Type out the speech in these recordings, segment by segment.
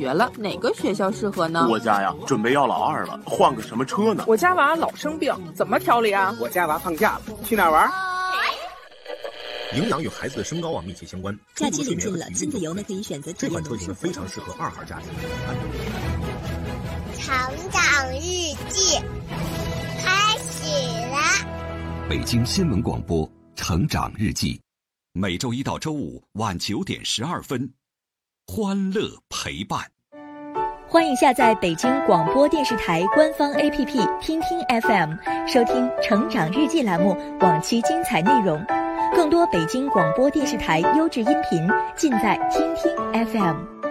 学了，哪个学校适合呢？我家呀，准备要老二了，换个什么车呢？我家娃老生病，怎么调理啊？我家娃放假了，去哪儿玩？营养与孩子的身高啊密切相关。假期临近了，亲子游呢可以选择这款车型非常适合二孩家庭。成长日记开始了。北京新闻广播《成长日记》，每周一到周五晚九点十二分，欢乐陪伴。欢迎下载北京广播电视台官方 APP 听听 FM，收听《成长日记》栏目往期精彩内容。更多北京广播电视台优质音频，尽在听听 FM。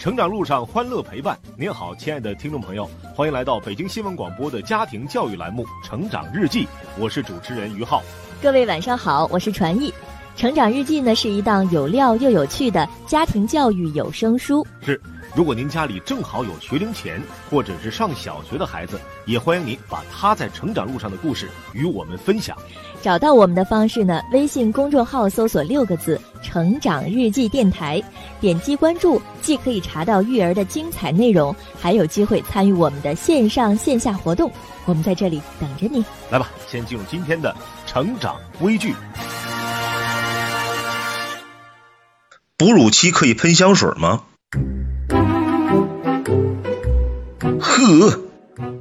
成长路上欢乐陪伴，您好，亲爱的听众朋友，欢迎来到北京新闻广播的家庭教育栏目《成长日记》，我是主持人于浩。各位晚上好，我是传艺。《成长日记》呢是一档有料又有趣的家庭教育有声书。是，如果您家里正好有学龄前或者是上小学的孩子，也欢迎您把他在成长路上的故事与我们分享。找到我们的方式呢，微信公众号搜索六个字“成长日记电台”，点击关注，既可以查到育儿的精彩内容，还有机会参与我们的线上线下活动。我们在这里等着你。来吧，先进入今天的成长微剧。哺乳期可以喷香水吗？呵，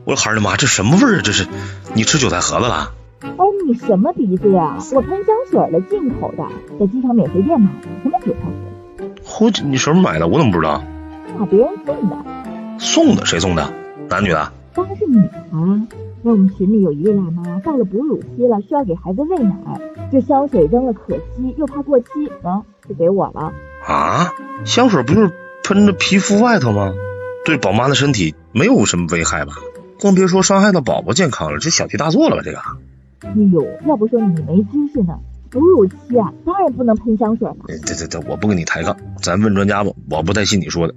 我的孩儿的妈，这什么味儿啊？这是你吃韭菜盒子了？哎，你什么鼻子呀？我喷香水了，进口的，在机场免税店买的，什么韭菜盒？嚯，你什么买的？我怎么不知道？那别人送的。送的？谁送的？男女的？当然是女的。那我们群里有一位辣妈，到了哺乳期了，需要给孩子喂奶，这香水扔了可惜，又怕过期，啊，就给我了。啊，香水不就是喷着皮肤外头吗？对宝妈的身体没有什么危害吧？更别说伤害到宝宝健康了，这小题大做了吧？这个。哎呦，要不说你没知识呢。哺乳期啊，当然不能喷香水了。对对对，我不跟你抬杠，咱问专家吧，我不太信你说的。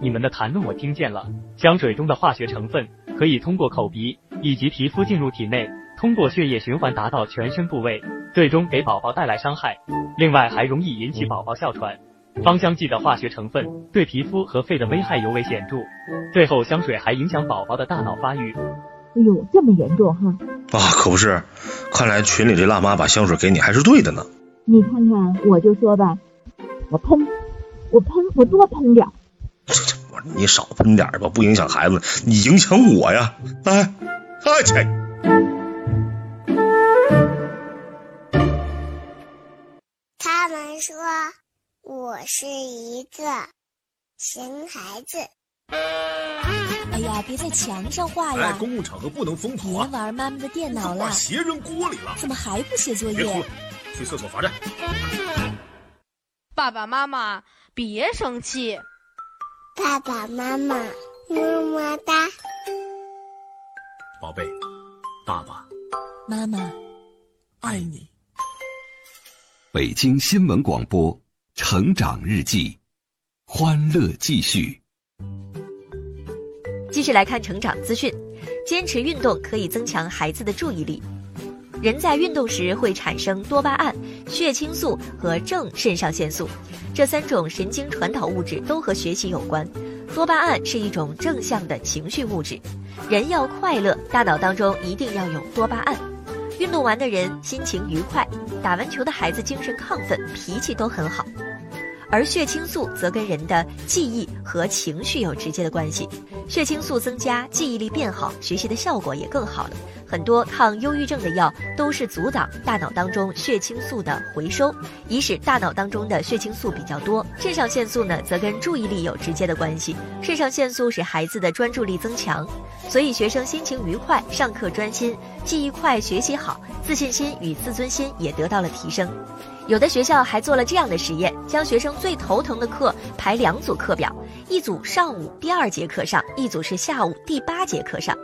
你们的谈论我听见了，香水中的化学成分可以通过口鼻以及皮肤进入体内，通过血液循环达到全身部位，最终给宝宝带来伤害。另外还容易引起宝宝哮喘。芳香剂的化学成分对皮肤和肺的危害尤为显著。最后，香水还影响宝宝的大脑发育。哎呦，这么严重哈！啊，可不是，看来群里这辣妈把香水给你还是对的呢。你看看，我就说吧，我喷，我喷，我多喷点。我说你少喷点吧，不影响孩子，你影响我呀！哎，哎去。他们说我是一个熊孩子。哎呀，别在墙上画呀！哎，公共场合不能疯跑啊！别玩妈妈的电脑了，把鞋扔锅里了。怎么还不写作业？别哭了，去厕所罚站。爸爸妈妈，别生气。爸爸妈妈，么么哒。宝贝，爸爸妈妈爱你。北京新闻广播《成长日记》，欢乐继续。继续来看成长资讯，坚持运动可以增强孩子的注意力。人在运动时会产生多巴胺、血清素和正肾上腺素，这三种神经传导物质都和学习有关。多巴胺是一种正向的情绪物质，人要快乐，大脑当中一定要有多巴胺。运动完的人心情愉快，打完球的孩子精神亢奋，脾气都很好。而血清素则跟人的记忆和情绪有直接的关系，血清素增加，记忆力变好，学习的效果也更好了。很多抗忧郁症的药都是阻挡大脑当中血清素的回收，以使大脑当中的血清素比较多。肾上腺素呢，则跟注意力有直接的关系。肾上腺素使孩子的专注力增强，所以学生心情愉快，上课专心，记忆快，学习好，自信心与自尊心也得到了提升。有的学校还做了这样的实验，将学生最头疼的课排两组课表，一组上午第二节课上，一组是下午第八节课上。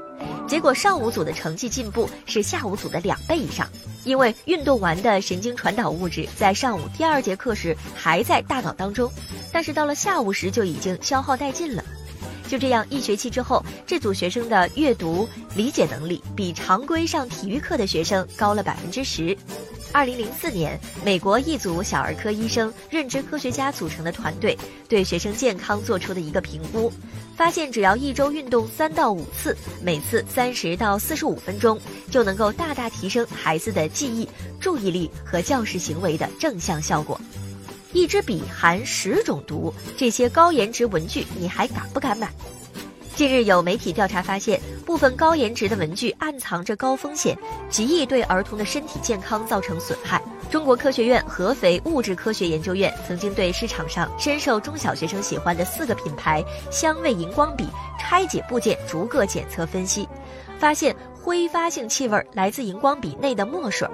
结果上午组的成绩进步是下午组的两倍以上，因为运动完的神经传导物质在上午第二节课时还在大脑当中，但是到了下午时就已经消耗殆尽了。就这样，一学期之后，这组学生的阅读理解能力比常规上体育课的学生高了百分之十。二零零四年，美国一组小儿科医生、认知科学家组成的团队对学生健康做出的一个评估，发现只要一周运动三到五次，每次三十到四十五分钟，就能够大大提升孩子的记忆、注意力和教师行为的正向效果。一支笔含十种毒，这些高颜值文具你还敢不敢买？近日有媒体调查发现，部分高颜值的文具暗藏着高风险，极易对儿童的身体健康造成损害。中国科学院合肥物质科学研究院曾经对市场上深受中小学生喜欢的四个品牌香味荧光笔拆解部件逐个检测分析，发现挥发性气味来自荧光笔内的墨水，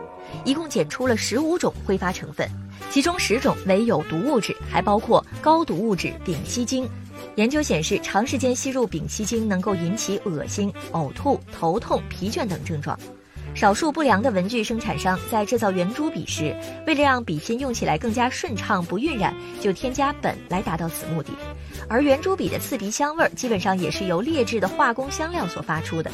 一共检出了十五种挥发成分，其中十种为有毒物质，还包括高毒物质丙烯腈。研究显示，长时间吸入丙烯腈能够引起恶心、呕吐、头痛、疲倦等症状。少数不良的文具生产商在制造圆珠笔时，为了让笔芯用起来更加顺畅、不晕染，就添加苯来达到此目的。而圆珠笔的刺鼻香味儿，基本上也是由劣质的化工香料所发出的。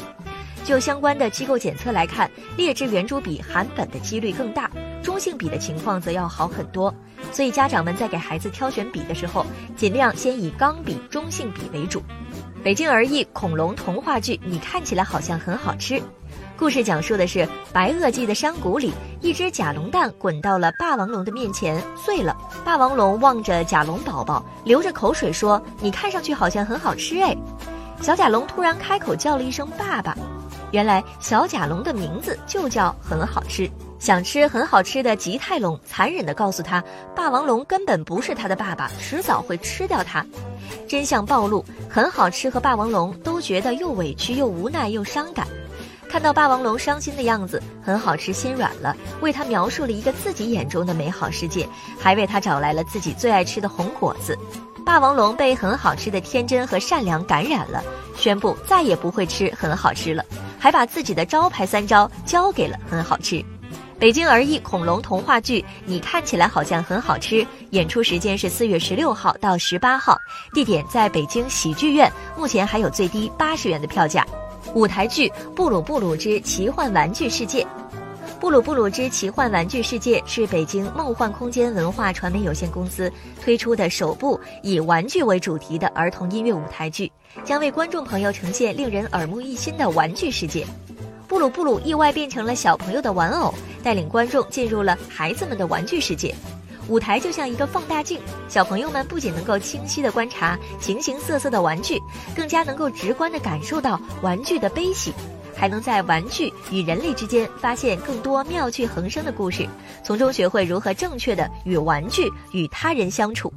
就相关的机构检测来看，劣质圆珠笔含苯的几率更大，中性笔的情况则要好很多。所以家长们在给孩子挑选笔的时候，尽量先以钢笔、中性笔为主。北京儿艺恐龙童话剧，你看起来好像很好吃。故事讲述的是白垩纪的山谷里，一只甲龙蛋滚到了霸王龙的面前，碎了。霸王龙望着甲龙宝宝，流着口水说：“你看上去好像很好吃哎。”小甲龙突然开口叫了一声“爸爸”，原来小甲龙的名字就叫很好吃。想吃很好吃的吉泰龙残忍地告诉他，霸王龙根本不是他的爸爸，迟早会吃掉他。真相暴露，很好吃和霸王龙都觉得又委屈又无奈又伤感。看到霸王龙伤心的样子，很好吃心软了，为他描述了一个自己眼中的美好世界，还为他找来了自己最爱吃的红果子。霸王龙被很好吃的天真和善良感染了，宣布再也不会吃很好吃了，还把自己的招牌三招交给了很好吃。北京儿艺恐龙童话剧，你看起来好像很好吃。演出时间是四月十六号到十八号，地点在北京喜剧院，目前还有最低八十元的票价。舞台剧《布鲁布鲁之奇幻玩具世界》，《布鲁布鲁之奇幻玩具世界》是北京梦幻空间文化传媒有限公司推出的首部以玩具为主题的儿童音乐舞台剧，将为观众朋友呈现令人耳目一新的玩具世界。布鲁布鲁意外变成了小朋友的玩偶，带领观众进入了孩子们的玩具世界。舞台就像一个放大镜，小朋友们不仅能够清晰地观察形形色色的玩具，更加能够直观地感受到玩具的悲喜，还能在玩具与人类之间发现更多妙趣横生的故事，从中学会如何正确地与玩具与他人相处。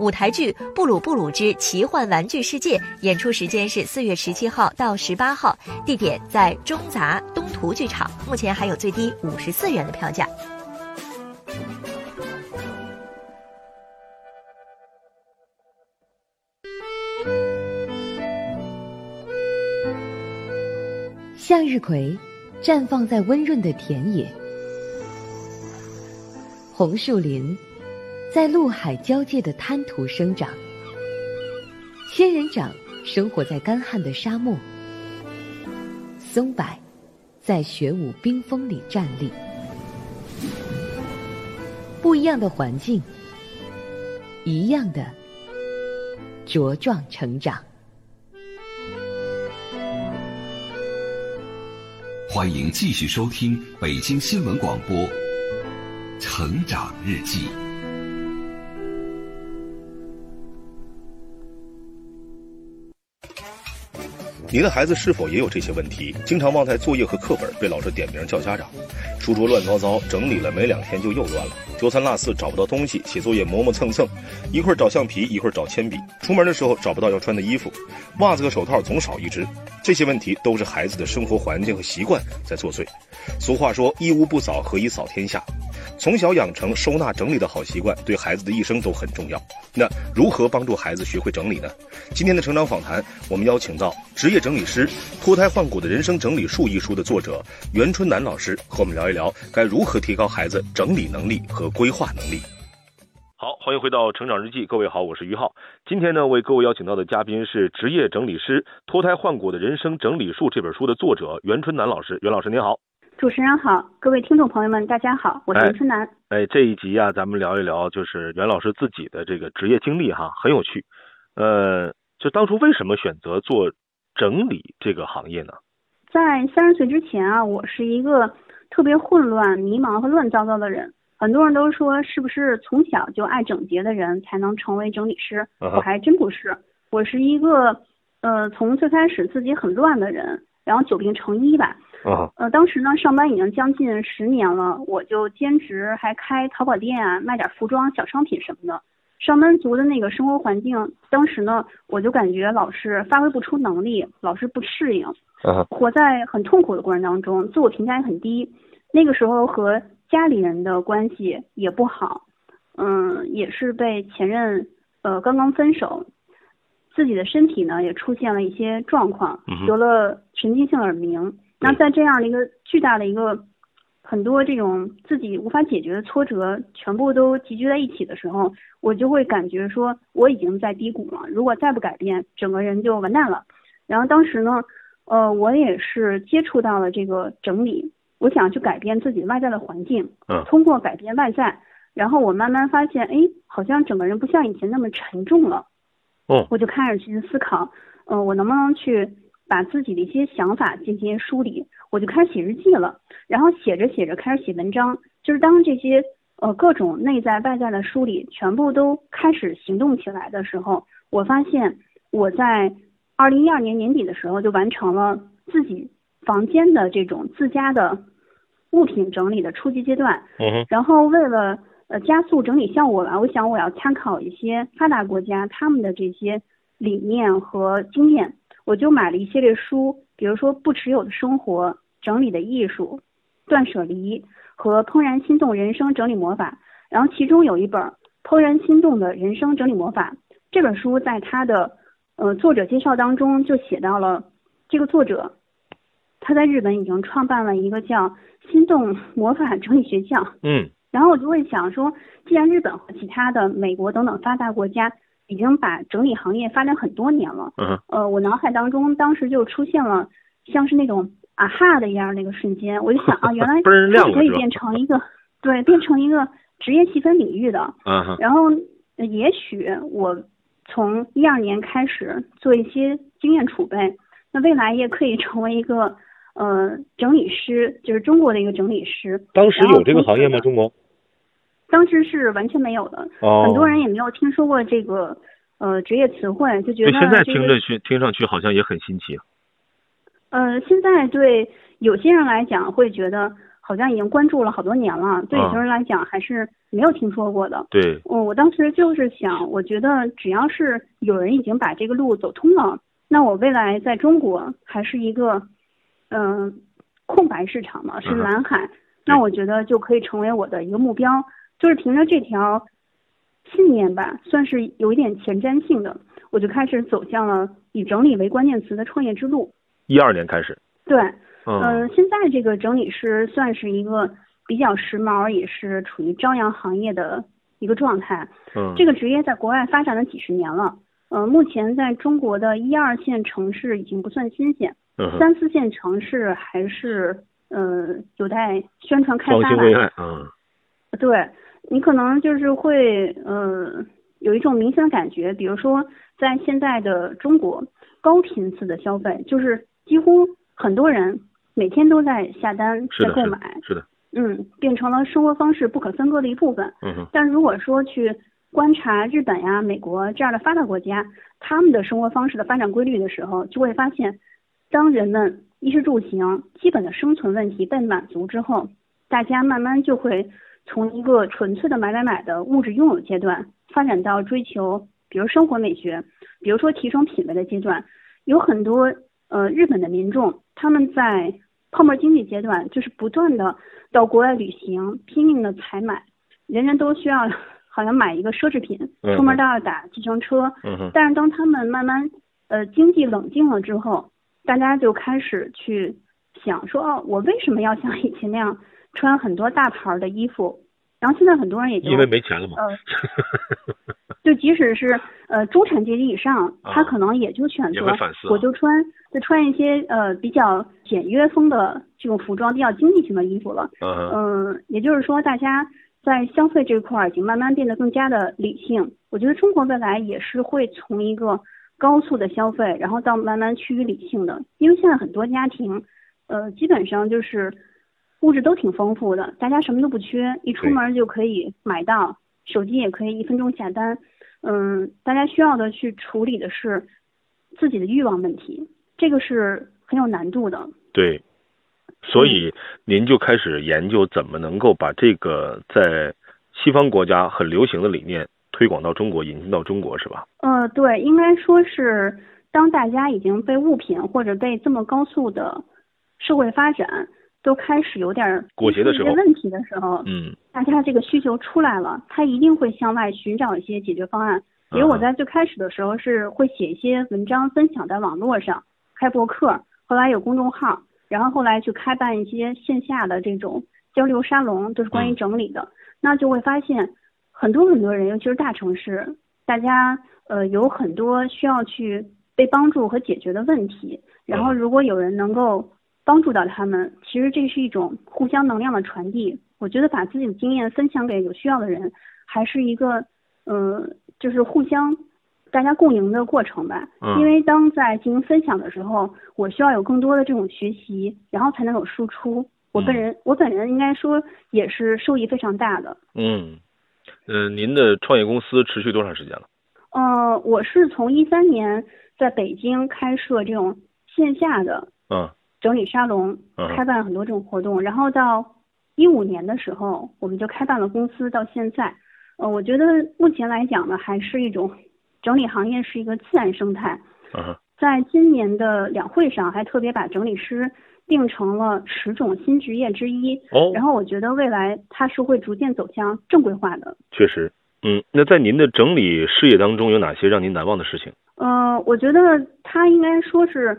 舞台剧《布鲁布鲁之奇幻玩具世界》演出时间是四月十七号到十八号，地点在中杂东图剧场，目前还有最低五十四元的票价。向日葵绽放在温润的田野，红树林。在陆海交界的滩涂生长，仙人掌生活在干旱的沙漠，松柏在雪舞冰封里站立。不一样的环境，一样的茁壮成长。欢迎继续收听北京新闻广播《成长日记》。你的孩子是否也有这些问题？经常忘带作业和课本，被老师点名叫家长，书桌乱糟糟，整理了没两天就又乱了，丢三落四找不到东西，写作业磨磨蹭蹭，一会儿找橡皮，一会儿找铅笔，出门的时候找不到要穿的衣服，袜子和手套总少一只。这些问题都是孩子的生活环境和习惯在作祟。俗话说：“一屋不扫，何以扫天下？”从小养成收纳整理的好习惯，对孩子的一生都很重要。那如何帮助孩子学会整理呢？今天的成长访谈，我们邀请到职业整理师《脱胎换骨的人生整理术》一书的作者袁春楠老师，和我们聊一聊该如何提高孩子整理能力和规划能力。好，欢迎回到《成长日记》，各位好，我是于浩。今天呢，为各位邀请到的嘉宾是职业整理师《脱胎换骨的人生整理术》这本书的作者袁春楠老师。袁老师您好，主持人好，各位听众朋友们，大家好，我是袁春楠。哎，这一集啊，咱们聊一聊就是袁老师自己的这个职业经历哈，很有趣。呃，就当初为什么选择做整理这个行业呢？在三十岁之前啊，我是一个特别混乱、迷茫和乱糟糟的人。很多人都说，是不是从小就爱整洁的人才能成为整理师？我还真不是，我是一个，呃，从最开始自己很乱的人，然后久病成医吧。啊呃，当时呢，上班已经将近十年了，我就兼职还开淘宝店啊，卖点服装小商品什么的。上班族的那个生活环境，当时呢，我就感觉老是发挥不出能力，老是不适应，活在很痛苦的过程当中，自我评价也很低。那个时候和家里人的关系也不好，嗯，也是被前任呃刚刚分手，自己的身体呢也出现了一些状况，得了神经性耳鸣。那在这样的一个巨大的一个很多这种自己无法解决的挫折全部都集聚在一起的时候，我就会感觉说我已经在低谷了，如果再不改变，整个人就完蛋了。然后当时呢，呃，我也是接触到了这个整理。我想去改变自己外在的环境，嗯，通过改变外在，然后我慢慢发现，哎，好像整个人不像以前那么沉重了，哦，我就开始去思考，嗯，我能不能去把自己的一些想法进行梳理，我就开始写日记了，然后写着写着开始写文章，就是当这些呃各种内在外在的梳理全部都开始行动起来的时候，我发现我在二零一二年年底的时候就完成了自己房间的这种自家的。物品整理的初级阶段，嗯然后为了呃加速整理效果吧，我想我要参考一些发达国家他们的这些理念和经验，我就买了一系列书，比如说不持有的生活、整理的艺术、断舍离和怦然心动人生整理魔法，然后其中有一本怦然心动的人生整理魔法，这本书在它的呃作者介绍当中就写到了这个作者。他在日本已经创办了一个叫“心动魔法整理学校”。嗯，然后我就会想说，既然日本和其他的美国等等发达国家已经把整理行业发展很多年了，嗯，呃，我脑海当中当时就出现了像是那种啊哈的一样那个瞬间，我就想啊，原来它可以变成一个对，变成一个职业细分领域的。嗯然后也许我从一二年开始做一些经验储备，那未来也可以成为一个。呃，整理师就是中国的一个整理师。当时有这个行业吗？中国？当时是完全没有的，哦，很多人也没有听说过这个呃职业词汇，就觉得现在听着去听上去好像也很新奇。呃，现在对有些人来讲会觉得好像已经关注了好多年了，对有些人来讲还是没有听说过的。对，嗯，我当时就是想，我觉得只要是有人已经把这个路走通了，那我未来在中国还是一个。嗯，空白市场嘛是蓝海，那我觉得就可以成为我的一个目标，就是凭着这条信念吧，算是有一点前瞻性的，我就开始走向了以整理为关键词的创业之路。一二年开始。对，嗯，现在这个整理师算是一个比较时髦，也是处于朝阳行业的一个状态。嗯，这个职业在国外发展了几十年了，嗯，目前在中国的一二线城市已经不算新鲜。嗯三四线城市还是呃有待宣传开发吧。嗯，对你可能就是会呃有一种明显的感觉，比如说在现在的中国，高频次的消费就是几乎很多人每天都在下单在购买，是的，嗯，变成了生活方式不可分割的一部分。嗯但如果说去观察日本呀、美国这样的发达国家，他们的生活方式的发展规律的时候，就会发现。当人们衣食住行基本的生存问题被满足之后，大家慢慢就会从一个纯粹的买买买的物质拥有阶段，发展到追求，比如生活美学，比如说提升品味的阶段。有很多呃日本的民众，他们在泡沫经济阶段，就是不断的到国外旅行，拼命的采买，人人都需要 好像买一个奢侈品，出门都要打计程车。嗯但是当他们慢慢呃经济冷静了之后，大家就开始去想说，哦，我为什么要像以前那样穿很多大牌的衣服，然后现在很多人也就因为没钱了嘛。呃，就即使是呃中产阶级以上，他可能也就选择我就穿就穿一些呃比较简约风的这种服装，比较经济型的衣服了。嗯，也就是说，大家在消费这块儿已经慢慢变得更加的理性。我觉得中国未来也是会从一个高速的消费，然后到慢慢趋于理性的，因为现在很多家庭，呃，基本上就是物质都挺丰富的，大家什么都不缺，一出门就可以买到，手机也可以一分钟下单。嗯，大家需要的去处理的是自己的欲望问题，这个是很有难度的。对，所以您就开始研究怎么能够把这个在西方国家很流行的理念推广到中国，引进到中国，是吧？呃，对，应该说是当大家已经被物品或者被这么高速的社会发展都开始有点裹挟的时候，问题的时候，嗯。大家这个需求出来了，他一定会向外寻找一些解决方案。比如我在最开始的时候是会写一些文章分享在网络上，开博客，后来有公众号，然后后来去开办一些线下的这种交流沙龙，都是关于整理的。那就会发现很多很多人，尤其是大城市，大家呃有很多需要去被帮助和解决的问题。然后如果有人能够帮助到他们，其实这是一种互相能量的传递。我觉得把自己的经验分享给有需要的人，还是一个，呃，就是互相大家共赢的过程吧。嗯。因为当在进行分享的时候，我需要有更多的这种学习，然后才能有输出。我本人，我本人应该说也是受益非常大的。嗯，呃，您的创业公司持续多长时间了？呃，我是从一三年在北京开设这种线下的嗯整理沙龙，开办很多这种活动，然后到。一五年的时候，我们就开办了公司，到现在，呃，我觉得目前来讲呢，还是一种整理行业是一个自然生态。嗯在今年的两会上，还特别把整理师定成了十种新职业之一。哦。然后我觉得未来它是会逐渐走向正规化的。确实，嗯，那在您的整理事业当中，有哪些让您难忘的事情？呃，我觉得它应该说是，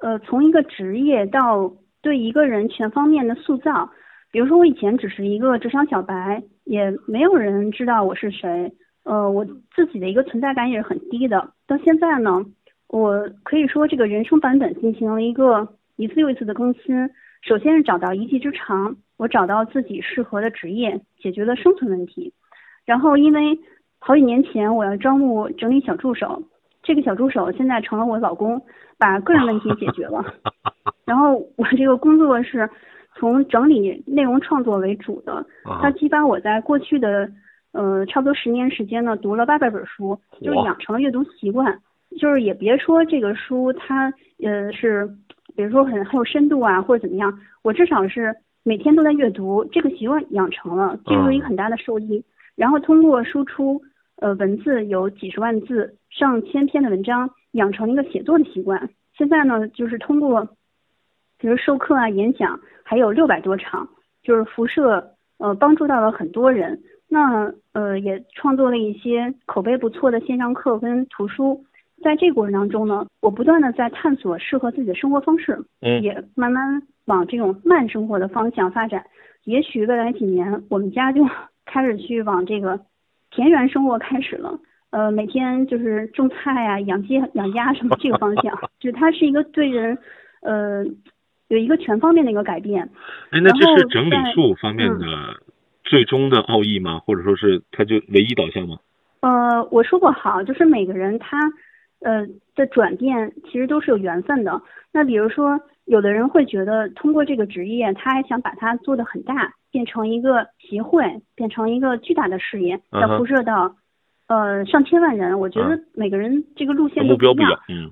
呃，从一个职业到对一个人全方面的塑造。比如说，我以前只是一个职场小白，也没有人知道我是谁，呃，我自己的一个存在感也是很低的。到现在呢，我可以说这个人生版本进行了一个一次又一次的更新。首先是找到一技之长，我找到自己适合的职业，解决了生存问题。然后，因为好几年前我要招募整理小助手，这个小助手现在成了我老公，把个人问题解决了。然后我这个工作是。从整理内容创作为主的，它激发我在过去的呃差不多十年时间呢，读了八百本书，就是养成了阅读习惯。就是也别说这个书它呃是，比如说很很有深度啊，或者怎么样，我至少是每天都在阅读，这个习惯养成了，这是一个很大的受益。然后通过输出呃文字有几十万字、上千篇的文章，养成一个写作的习惯。现在呢，就是通过。比如授课啊、演讲，还有六百多场，就是辐射，呃，帮助到了很多人。那呃，也创作了一些口碑不错的线上课跟图书。在这个过程当中呢，我不断的在探索适合自己的生活方式，嗯，也慢慢往这种慢生活的方向发展。也许未来几年，我们家就 开始去往这个田园生活开始了。呃，每天就是种菜啊、养鸡、养鸭什么这个方向，就它是一个对人，呃。有一个全方面的一个改变，哎，那这是整理术方面的最终的奥义吗？或者说是它就唯一导向吗？呃，我说过好，就是每个人他呃的转变其实都是有缘分的。那比如说，有的人会觉得通过这个职业，他还想把它做得很大，变成一个协会，变成一个巨大的事业，要辐射到呃上千万人。我觉得每个人这个路线目标不一样，嗯，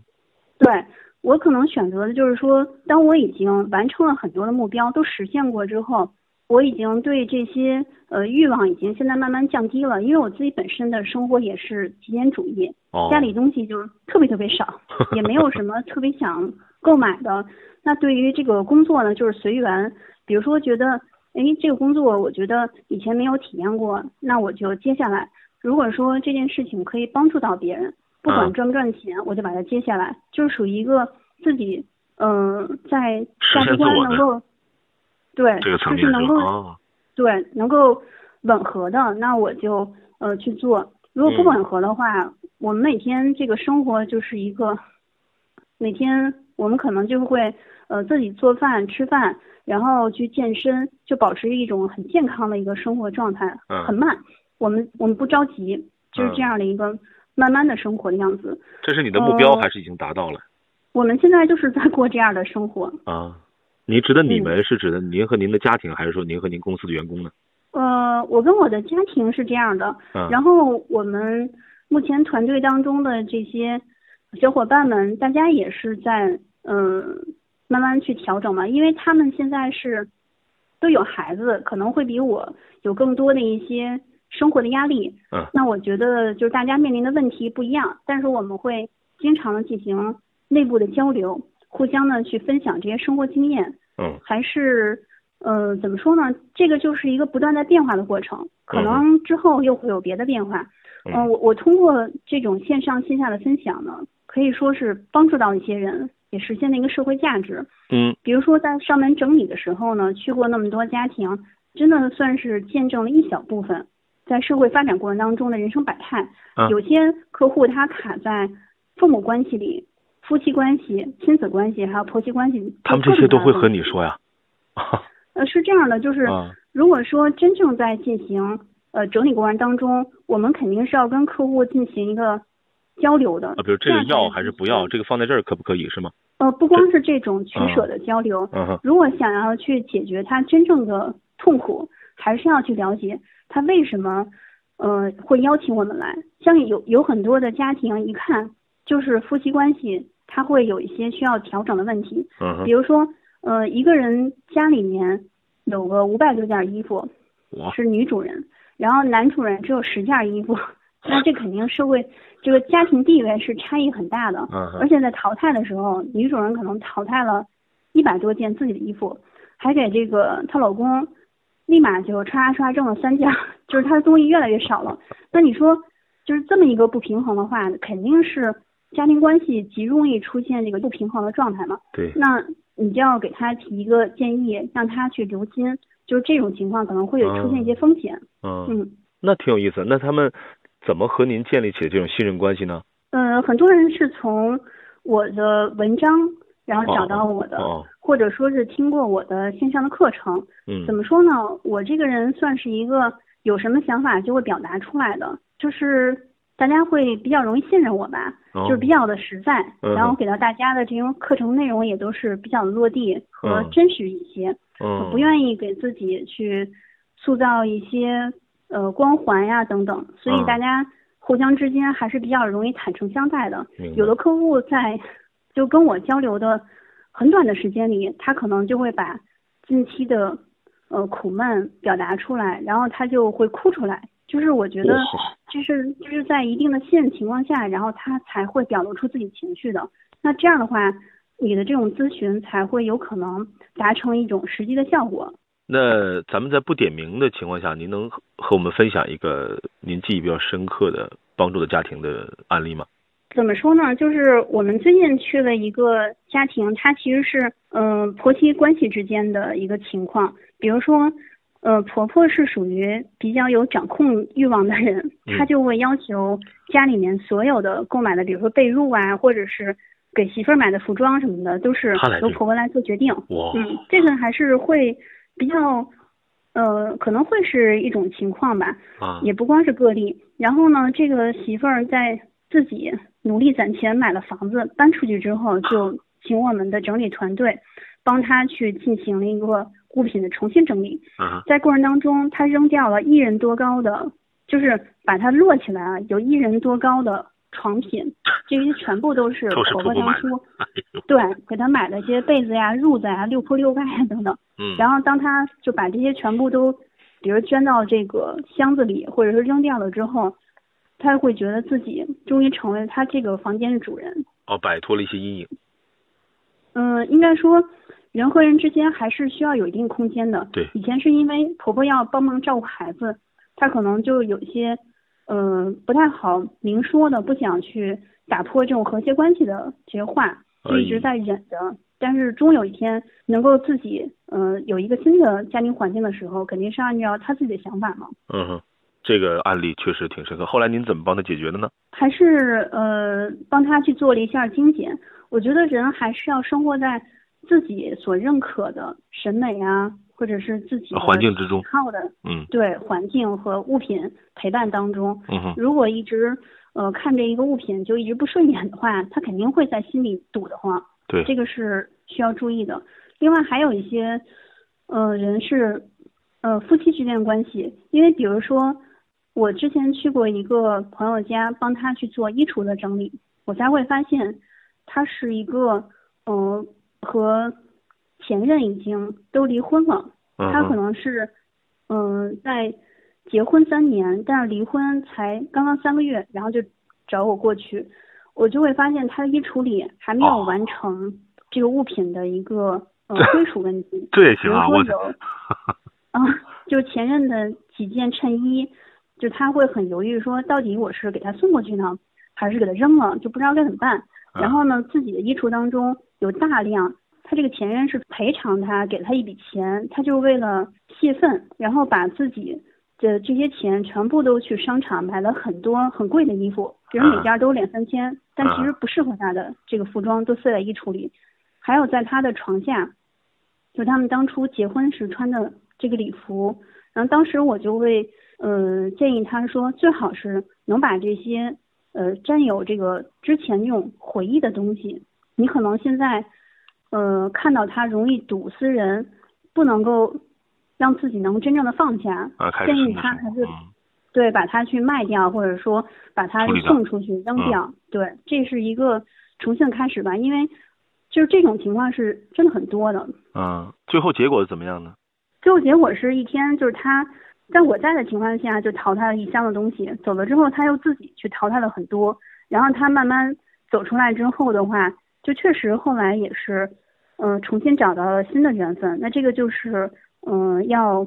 对。我可能选择的就是说，当我已经完成了很多的目标，都实现过之后，我已经对这些呃欲望已经现在慢慢降低了。因为我自己本身的生活也是极简主义，家里东西就是特别特别少，也没有什么特别想购买的。那对于这个工作呢，就是随缘。比如说觉得，哎，这个工作我觉得以前没有体验过，那我就接下来。如果说这件事情可以帮助到别人。不管赚不赚钱，我就把它接下来，就是属于一个自己，嗯，在价值观能够，对，就是能够，对，能够，吻合的，那我就呃去做；如果不吻合的话，我们每天这个生活就是一个，每天我们可能就会呃自己做饭吃饭，然后去健身，就保持一种很健康的一个生活状态，很慢。我们我们不着急，就是这样的一个慢慢的生活的样子。这是你的目标还是已经达到了？我们现在就是在过这样的生活。啊，您指的你们是指的您和您的家庭，还是说您和您公司的员工呢？呃，我跟我的家庭是这样的，然后我们目前团队当中的这些小伙伴们，大家也是在嗯慢慢去调整嘛，因为他们现在是都有孩子，可能会比我有更多的一些生活的压力。嗯，那我觉得就是大家面临的问题不一样，但是我们会经常的进行内部的交流，互相的去分享这些生活经验。嗯，还是。呃，怎么说呢？这个就是一个不断在变化的过程，可能之后又会有别的变化。嗯，我我通过这种线上线下的分享呢，可以说是帮助到一些人，也实现了一个社会价值。嗯，比如说在上门整理的时候呢，去过那么多家庭，真的算是见证了一小部分在社会发展过程当中的人生百态。有些客户他卡在父母关系里、夫妻关系、亲子关系，还有婆媳关系，他们这些都会和你说呀。呃，是这样的，就是如果说真正在进行呃整理过程当中，我们肯定是要跟客户进行一个交流的。啊，比如这个要还是不要，这个放在这儿可不可以是吗？呃，不光是这种取舍的交流，如果想要去解决他真正的痛苦，还是要去了解他为什么呃会邀请我们来。像有有很多的家庭，一看就是夫妻关系，他会有一些需要调整的问题，嗯，比如说。呃，一个人家里面有个五百多件衣服，是女主人，然后男主人只有十件衣服，那这肯定社会这个家庭地位是差异很大的。嗯。而且在淘汰的时候，女主人可能淘汰了一百多件自己的衣服，还给这个她老公立马就刷刷刷挣了三件，就是她的东西越来越少了。那你说，就是这么一个不平衡的话，肯定是家庭关系极容易出现这个不平衡的状态嘛？对。那。你就要给他提一个建议，让他去留心，就是这种情况可能会有出现一些风险。嗯嗯，那挺有意思。那他们怎么和您建立起这种信任关系呢？嗯，很多人是从我的文章，然后找到我的，或者说是听过我的线上的课程。嗯，怎么说呢？我这个人算是一个有什么想法就会表达出来的，就是。大家会比较容易信任我吧，就是比较的实在，然后给到大家的这种课程内容也都是比较的落地和真实一些。嗯，不愿意给自己去塑造一些呃光环呀等等，所以大家互相之间还是比较容易坦诚相待的。有的客户在就跟我交流的很短的时间里，他可能就会把近期的呃苦闷表达出来，然后他就会哭出来。就是我觉得，就是就是在一定的信任情况下，然后他才会表露出自己情绪的。那这样的话，你的这种咨询才会有可能达成一种实际的效果。那咱们在不点名的情况下，您能和我们分享一个您记忆比较深刻的帮助的家庭的案例吗？怎么说呢？就是我们最近去了一个家庭，它其实是嗯婆媳关系之间的一个情况，比如说。呃，婆婆是属于比较有掌控欲望的人，她就会要求家里面所有的购买的，比如说被褥啊，或者是给媳妇儿买的服装什么的，都是由婆婆来做决定。嗯，这个还是会比较，呃，可能会是一种情况吧。啊，也不光是个例。然后呢，这个媳妇儿在自己努力攒钱买了房子，搬出去之后，就请我们的整理团队帮她去进行了一个。物品的重新整理，啊在过程当中，他扔掉了一人多高的，就是把它摞起来啊，有一人多高的床品，这些全部都是婆婆当初对给他买的一 些被子呀、褥子呀、六铺六盖呀等等。嗯，然后当他就把这些全部都，比如捐到这个箱子里，或者是扔掉了之后，他会觉得自己终于成为他这个房间的主人。哦，摆脱了一些阴影。嗯，应该说。人和人之间还是需要有一定空间的。对，以前是因为婆婆要帮忙照顾孩子，她可能就有一些，呃，不太好明说的，不想去打破这种和谐关系的这些话，就一直在忍着。但是终有一天能够自己呃有一个新的家庭环境的时候，肯定是按照他自己的想法嘛。嗯哼，这个案例确实挺深刻。后来您怎么帮他解决的呢？还是呃帮他去做了一下精简。我觉得人还是要生活在自己所认可的审美啊。或者是自己环境之中靠的，嗯，对环境和物品陪伴当中，嗯哼，如果一直呃看着一个物品就一直不顺眼的话，他肯定会在心里堵得慌，对，这个是需要注意的。另外还有一些呃人是呃夫妻之间的关系，因为比如说我之前去过一个朋友家，帮他去做衣橱的整理，我才会发现他是一个呃和。前任已经都离婚了，他可能是，嗯，在结婚三年，但是离婚才刚刚三个月，然后就找我过去，我就会发现他的衣橱里还没有完成这个物品的一个呃归属问题。这也行啊，我有 啊，就前任的几件衬衣，就他会很犹豫，说到底我是给他送过去呢，还是给他扔了，就不知道该怎么办。然后呢，自己的衣橱当中有大量。他这个前任是赔偿他，给他一笔钱，他就为了泄愤，然后把自己的这些钱全部都去商场买了很多很贵的衣服，比如每件都两三千，但其实不适合他的这个服装都塞在衣橱里，还有在他的床下，就他们当初结婚时穿的这个礼服，然后当时我就会呃建议他说，最好是能把这些呃沾有这个之前那种回忆的东西，你可能现在。呃，看到他容易堵死人，不能够让自己能真正的放下，建议他还是对把它去卖掉，或者说把它送出去扔掉。对，这是一个重新开始吧，因为就是这种情况是真的很多的。嗯，最后结果怎么样呢？最后结果是一天，就是他在我在的情况下就淘汰了一箱的东西，走了之后他又自己去淘汰了很多，然后他慢慢走出来之后的话，就确实后来也是。嗯，重新找到了新的缘分，那这个就是，嗯，要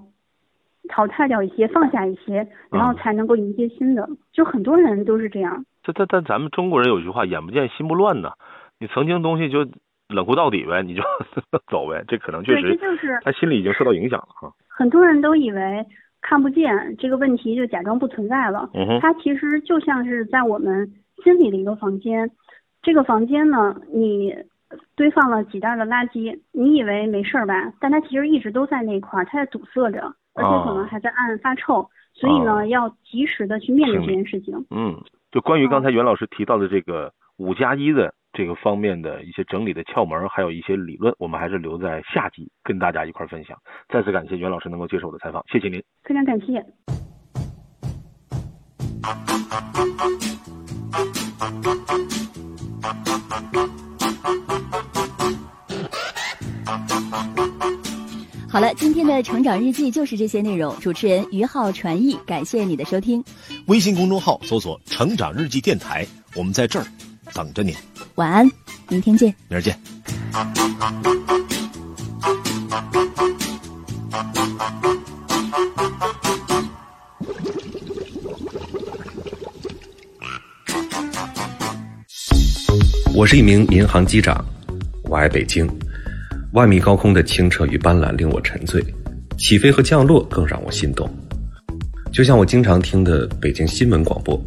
淘汰掉一些，放下一些，然后才能够迎接新的。就很多人都是这样。这但但咱们中国人有句话，眼不见心不乱呢。你曾经东西就冷酷到底呗，你就 走呗。这可能确实，就是他心里已经受到影响了哈。很多人都以为看不见这个问题，就假装不存在了。嗯它其实就像是在我们心里的一个房间，这个房间呢，你。堆放了几袋的垃圾，你以为没事儿吧？但它其实一直都在那块儿，它在堵塞着，而且可能还在暗暗发臭。所以呢，要及时的去面对这件事情。嗯，就关于刚才袁老师提到的这个五加一的这个方面的一些整理的窍门，还有一些理论，我们还是留在下集跟大家一块儿分享。再次感谢袁老师能够接受我的采访，谢谢您。非常感谢。好了，今天的成长日记就是这些内容。主持人于浩传译，感谢你的收听。微信公众号搜索“成长日记电台”，我们在这儿等着你。晚安，明天见。明儿见。我是一名民航机长，我爱北京。万米高空的清澈与斑斓令我沉醉，起飞和降落更让我心动。就像我经常听的北京新闻广播，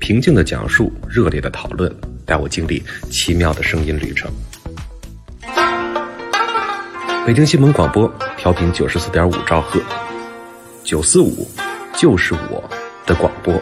平静的讲述，热烈的讨论，带我经历奇妙的声音旅程。北京新闻广播调频九十四点五兆赫，九四五就是我的广播。